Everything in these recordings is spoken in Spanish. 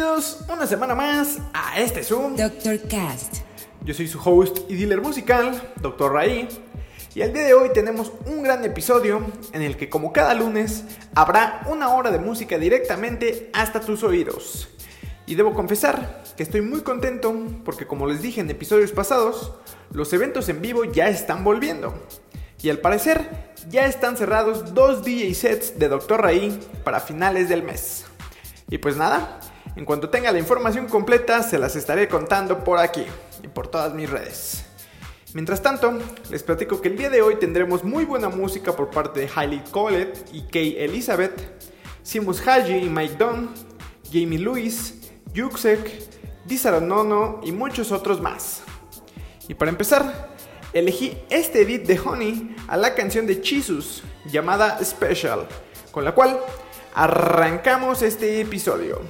Bienvenidos una semana más a este Zoom. Dr. Cast. Yo soy su host y dealer musical, Dr. Raí, y el día de hoy tenemos un gran episodio en el que como cada lunes habrá una hora de música directamente hasta tus oídos. Y debo confesar que estoy muy contento porque como les dije en episodios pasados, los eventos en vivo ya están volviendo. Y al parecer ya están cerrados dos DJ sets de Dr. Raí para finales del mes. Y pues nada, en cuanto tenga la información completa se las estaré contando por aquí y por todas mis redes. Mientras tanto, les platico que el día de hoy tendremos muy buena música por parte de Hailey Colette y Kay Elizabeth, Simus Haji y Mike Dunn, Jamie Lewis, Yuxek, Nono y muchos otros más. Y para empezar, elegí este edit de Honey a la canción de Chisus llamada Special, con la cual arrancamos este episodio.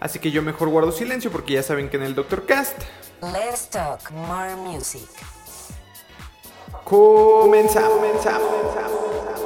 Así que yo mejor guardo silencio porque ya saben que en el Doctor Cast Let's talk more music. comenzamos. comenzamos, comenzamos.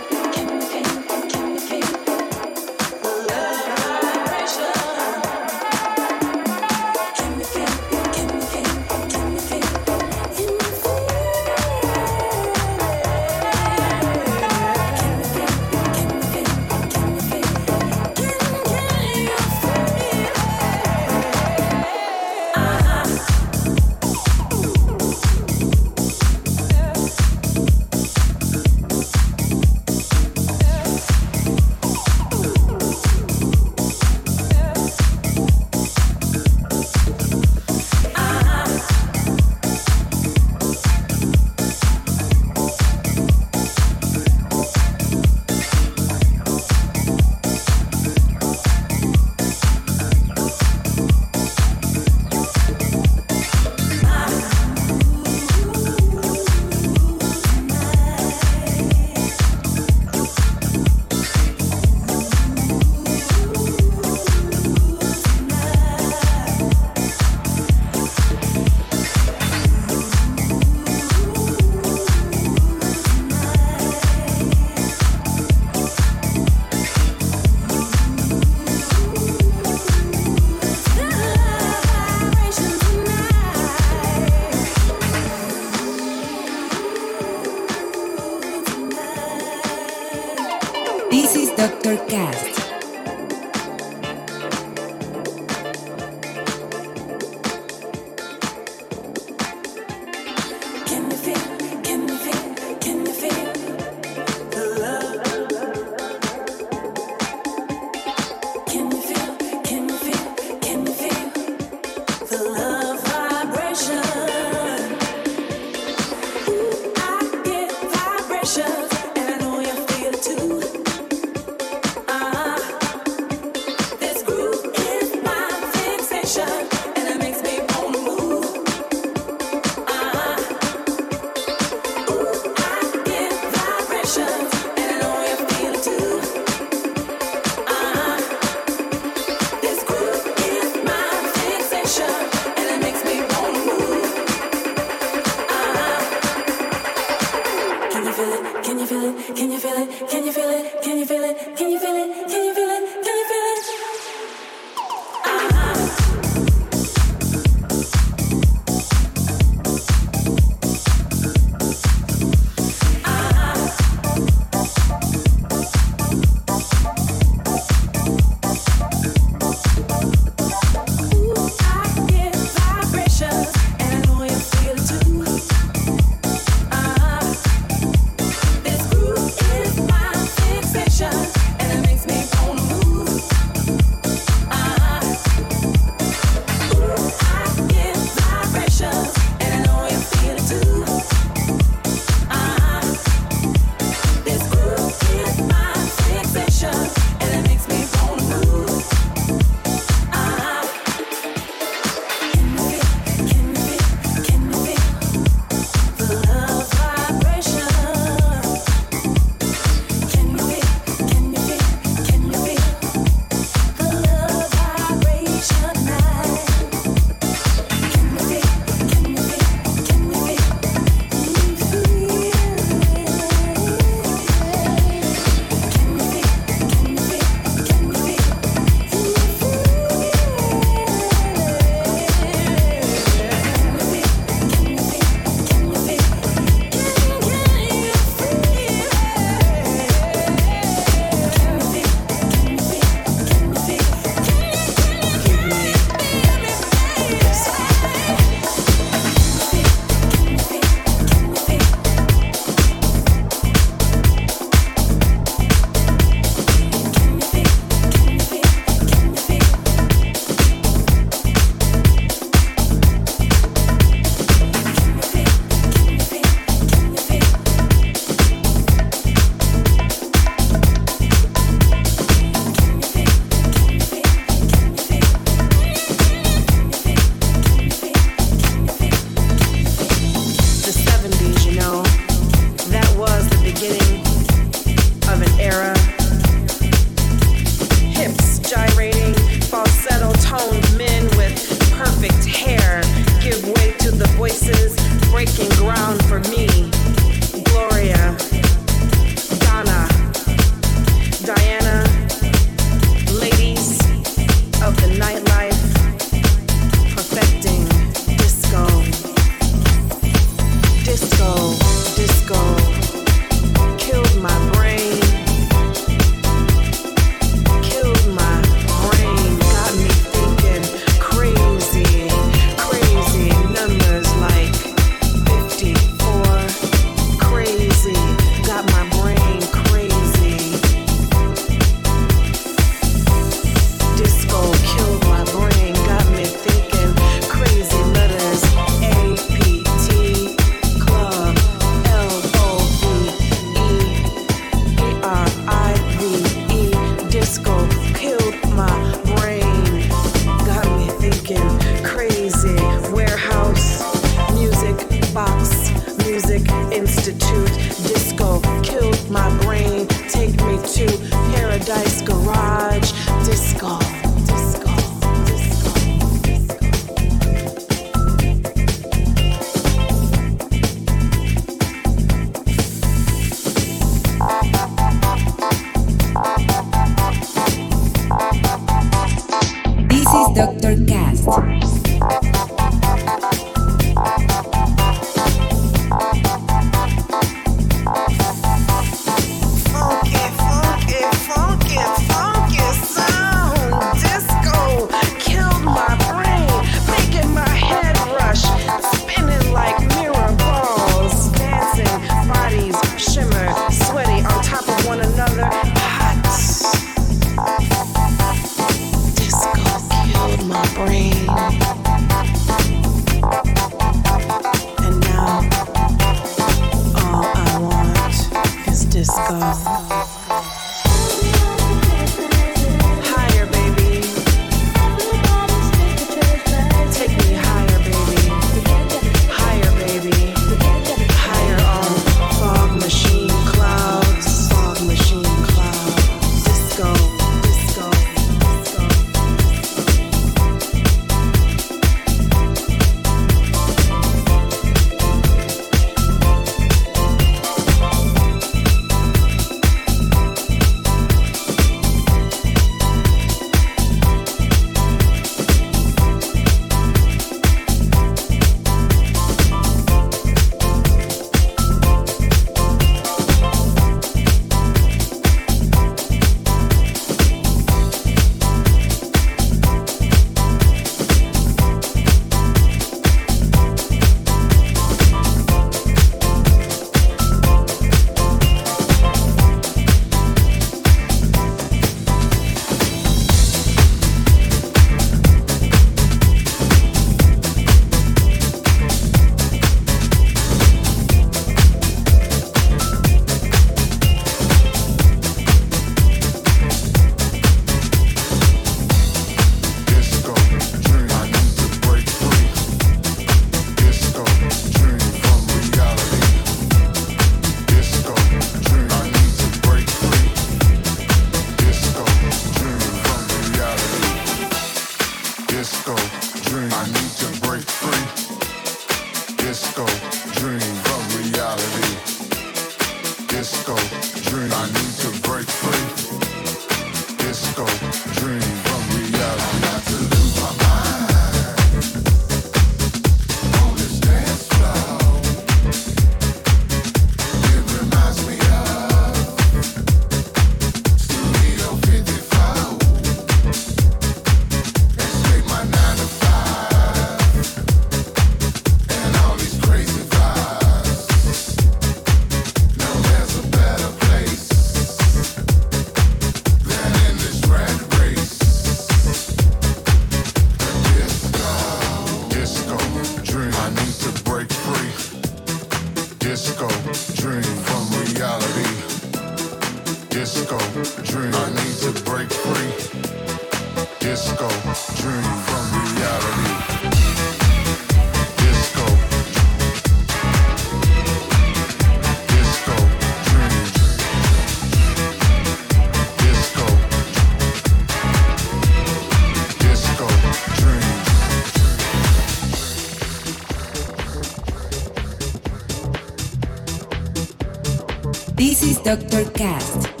Doctor Cast.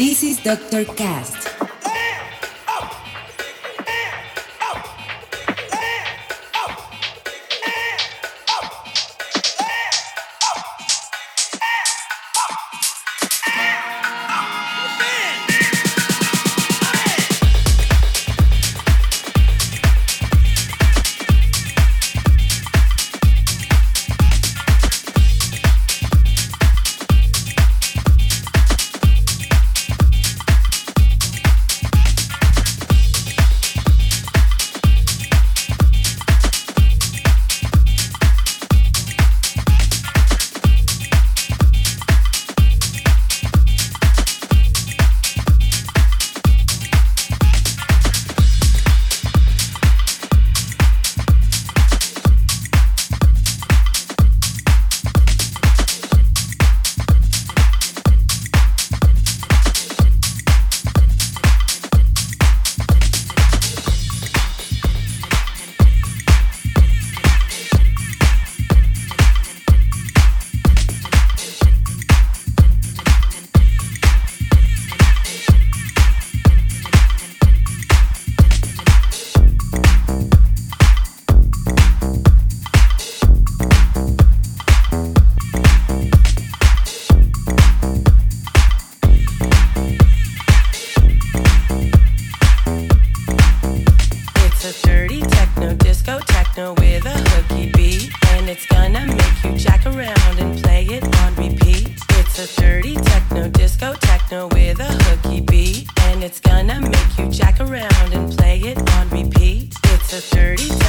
This is Dr. Cast. Dirty.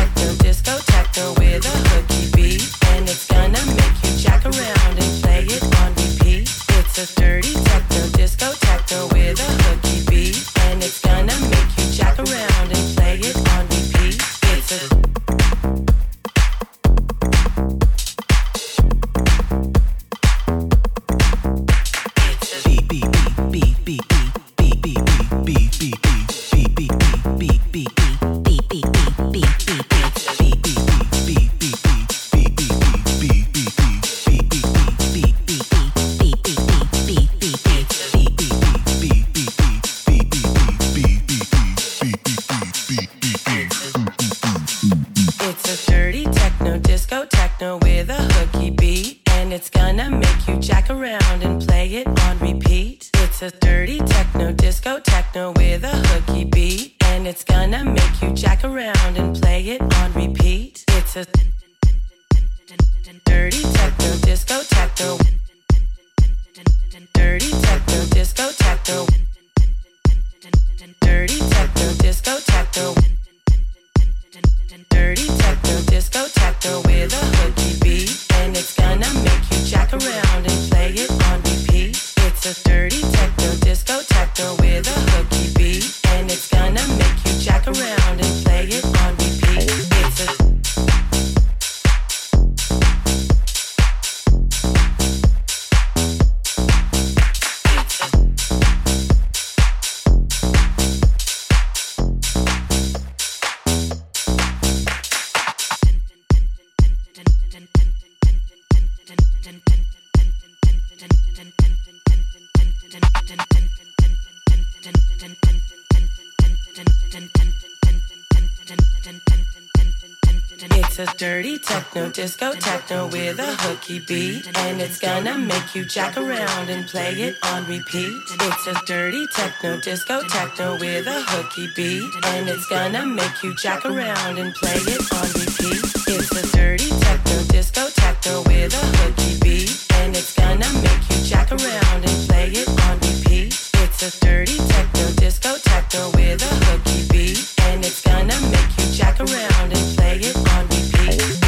It's a dirty techno, disco techno with a hooky beat. And it's gonna make you jack around and play it on repeat. It's a dirty techno, disco techno with a hooky beat. And it's gonna make you jack around and play it on repeat. It's a dirty techno, disco techno with a hooky beat. Around and play it on repeat.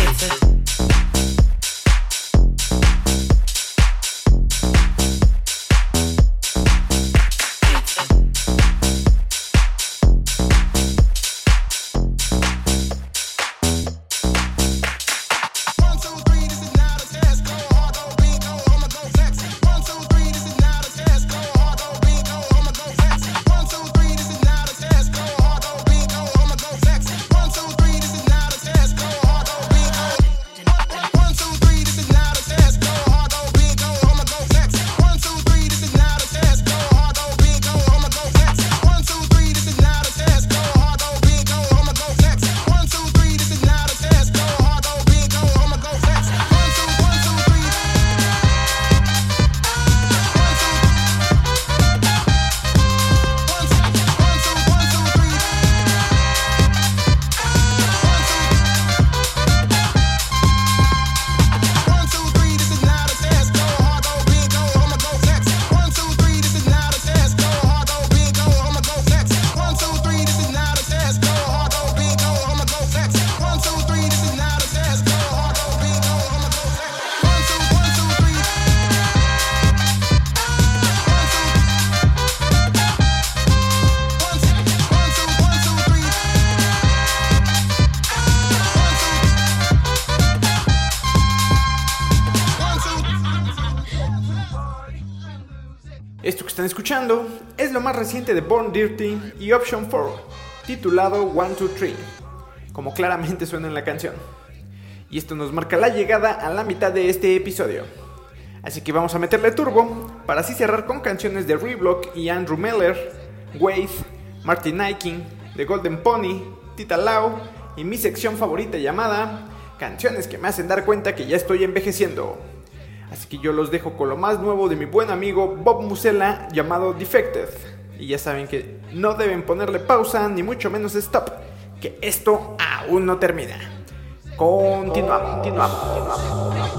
Están escuchando es lo más reciente de Born Dirty y Option 4, titulado 1, 2, 3, como claramente suena en la canción. Y esto nos marca la llegada a la mitad de este episodio. Así que vamos a meterle turbo para así cerrar con canciones de Reblock y Andrew Miller, Wade, Martin Niking, The Golden Pony, Tita Lau y mi sección favorita llamada Canciones que me hacen dar cuenta que ya estoy envejeciendo. Así que yo los dejo con lo más nuevo de mi buen amigo Bob Musella llamado Defected. Y ya saben que no deben ponerle pausa ni mucho menos stop, que esto aún no termina. Continuamos, continuamos, continuamos.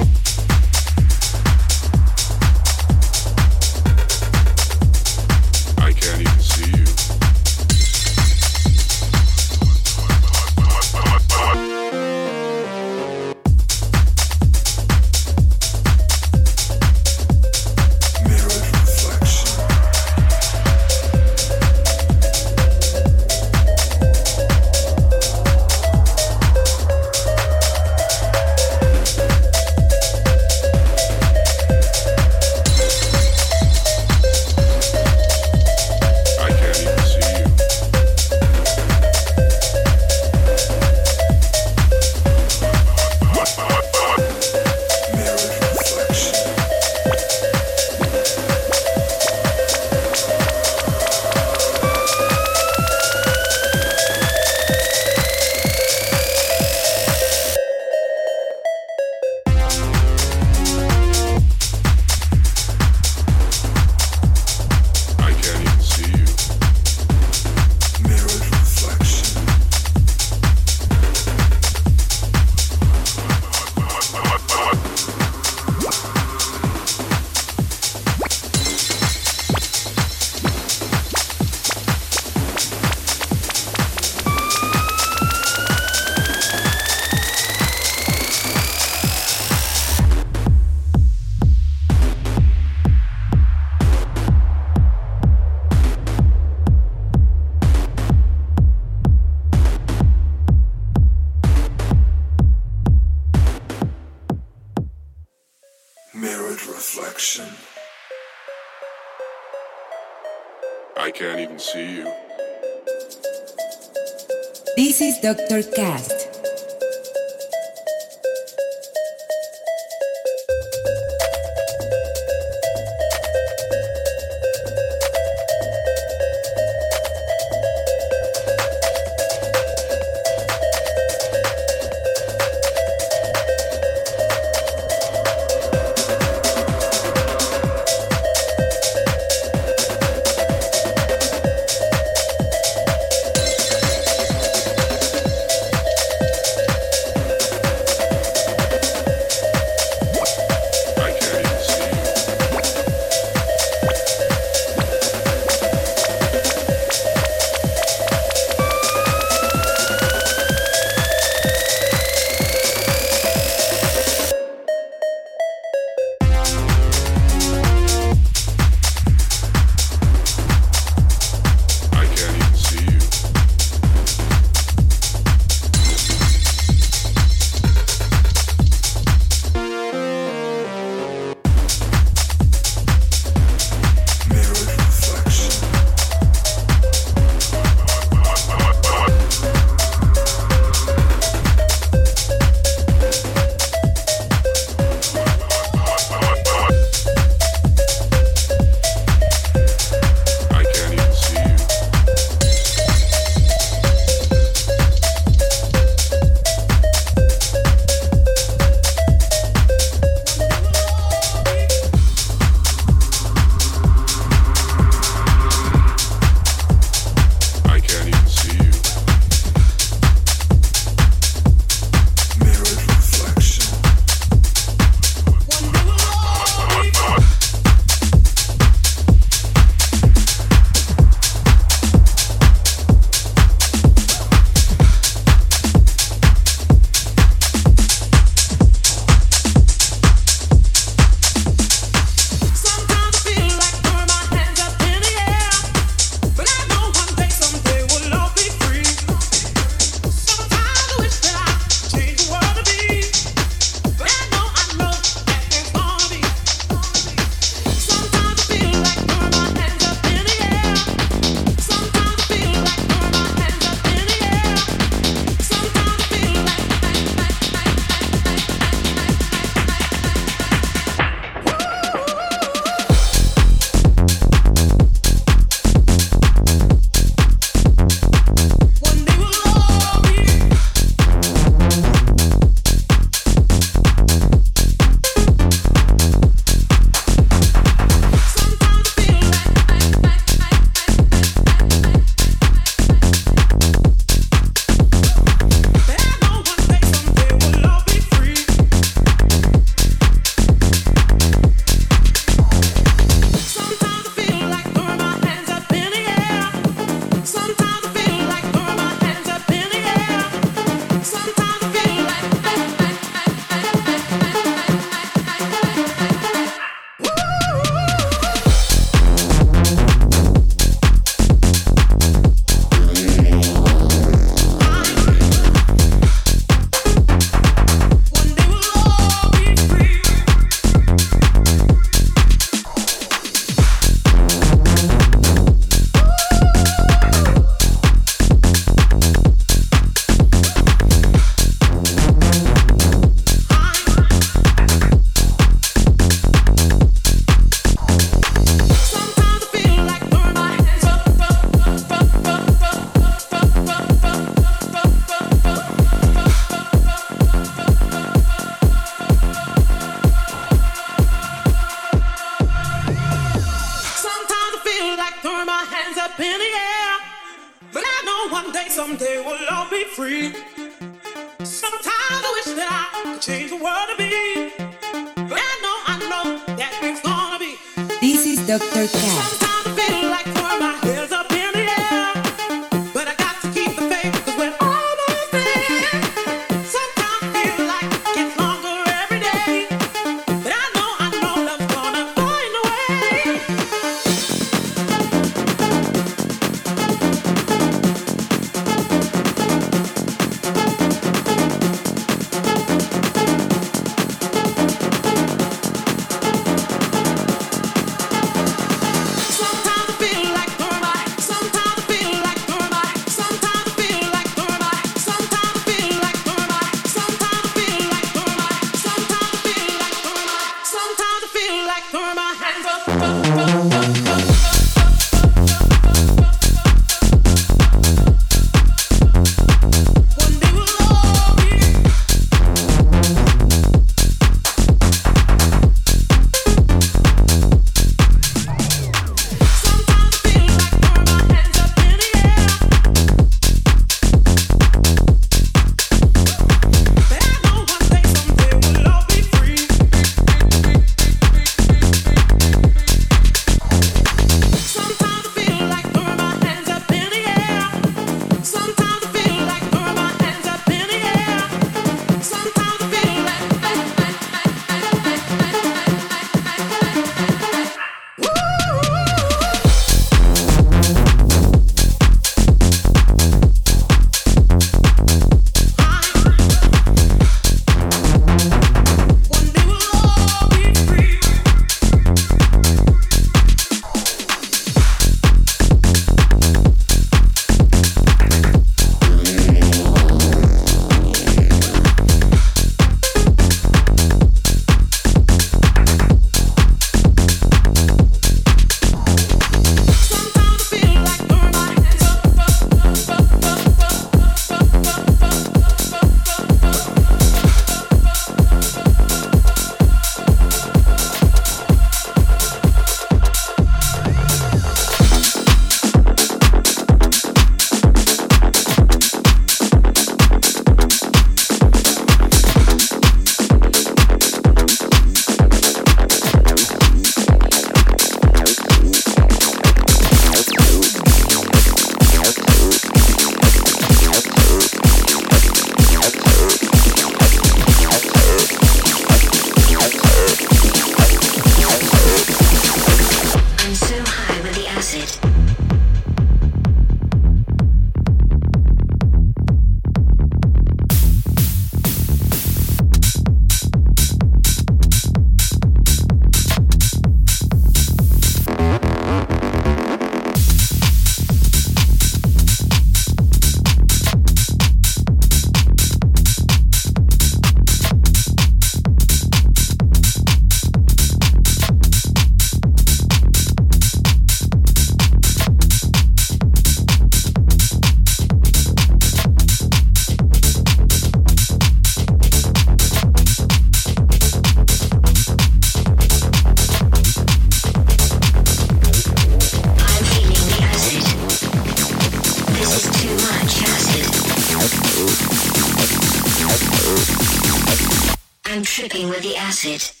Acid.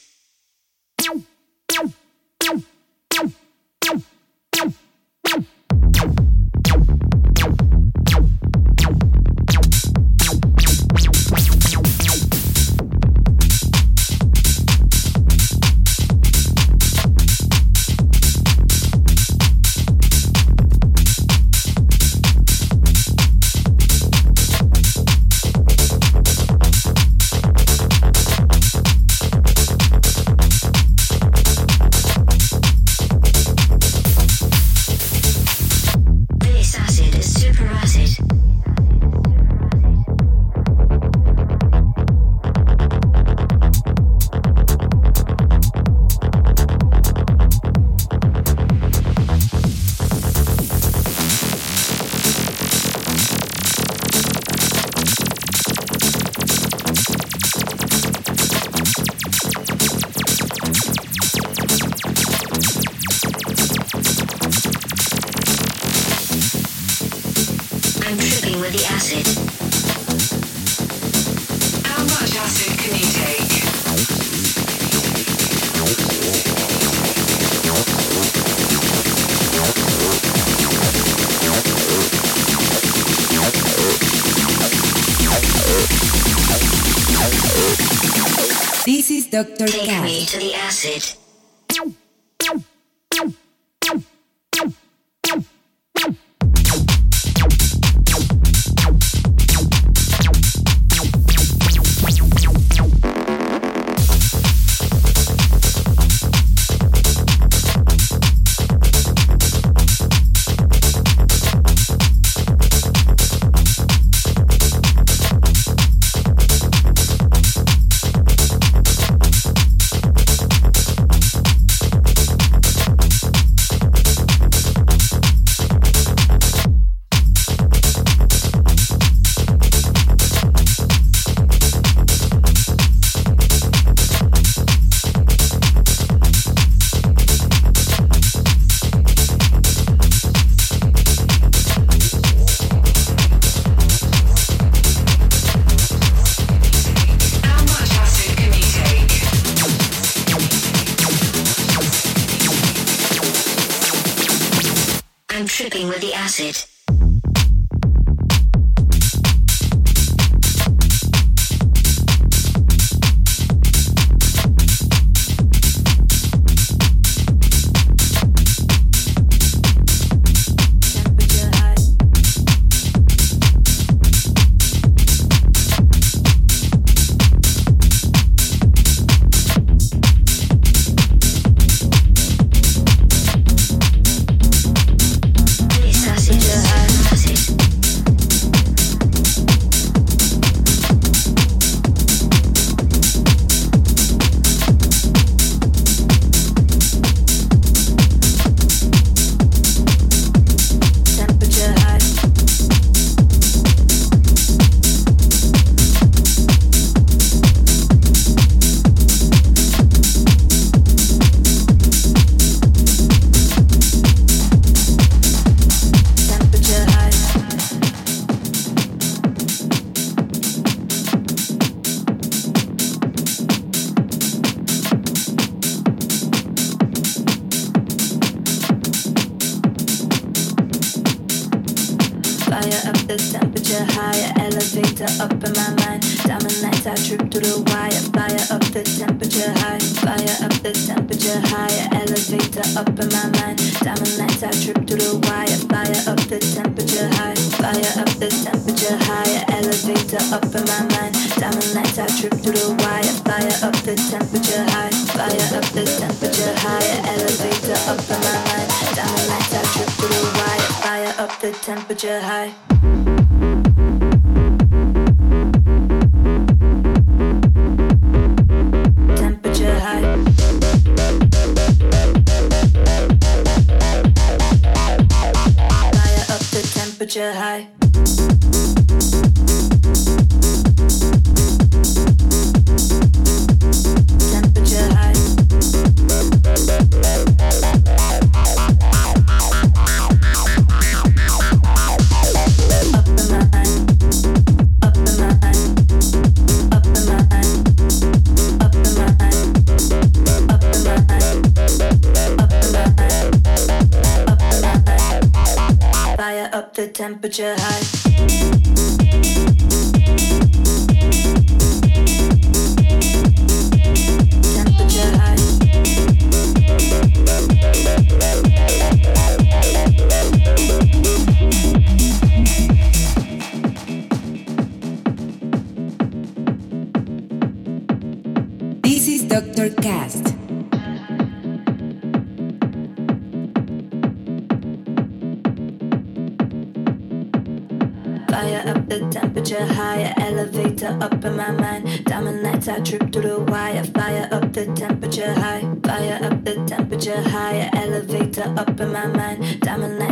Take me to the acid.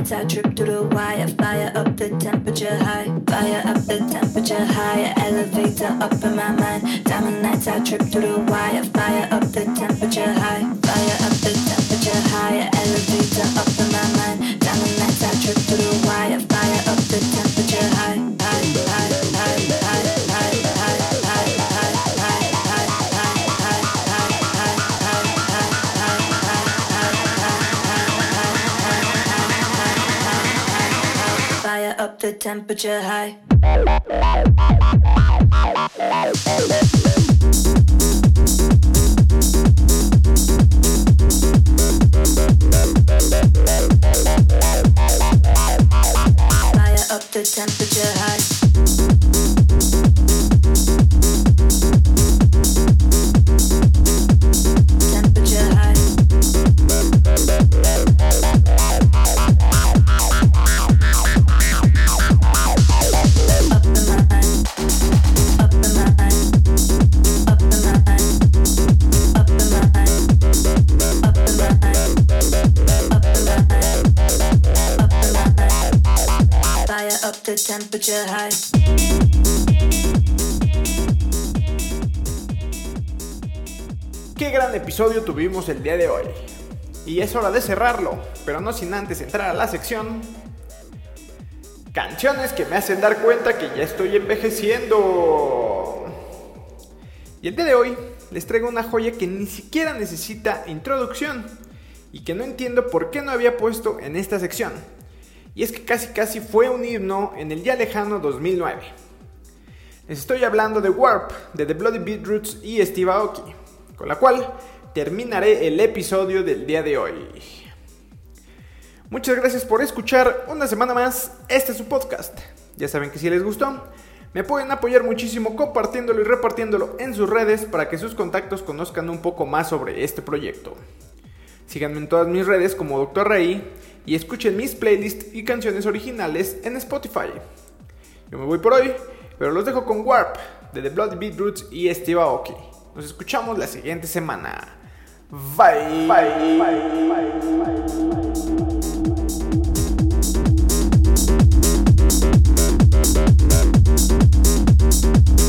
Diamond I trip through the wire. Fire up the temperature high, fire up the temperature higher, elevator up in my mind. Diamond nights, I trip through the wire. Fire up the temperature high, fire up temperature high. Qué gran episodio tuvimos el día de hoy. Y es hora de cerrarlo, pero no sin antes entrar a la sección Canciones que me hacen dar cuenta que ya estoy envejeciendo. Y el día de hoy les traigo una joya que ni siquiera necesita introducción y que no entiendo por qué no había puesto en esta sección. Y es que casi casi fue un himno en el ya lejano 2009. Les estoy hablando de Warp, de The Bloody Beetroots y Steve Aoki, con la cual terminaré el episodio del día de hoy. Muchas gracias por escuchar una semana más este es su podcast. Ya saben que si les gustó, me pueden apoyar muchísimo compartiéndolo y repartiéndolo en sus redes para que sus contactos conozcan un poco más sobre este proyecto. Síganme en todas mis redes como Dr. Rey y escuchen mis playlists y canciones originales en Spotify. Yo me voy por hoy, pero los dejo con Warp de The Bloody Beetroots y Steve Aoki. Nos escuchamos la siguiente semana. Bye. Bye. Bye. Bye. Temperature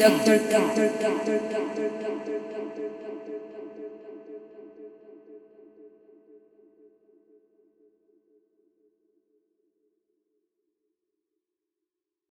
This is Doctor Doctor Cat.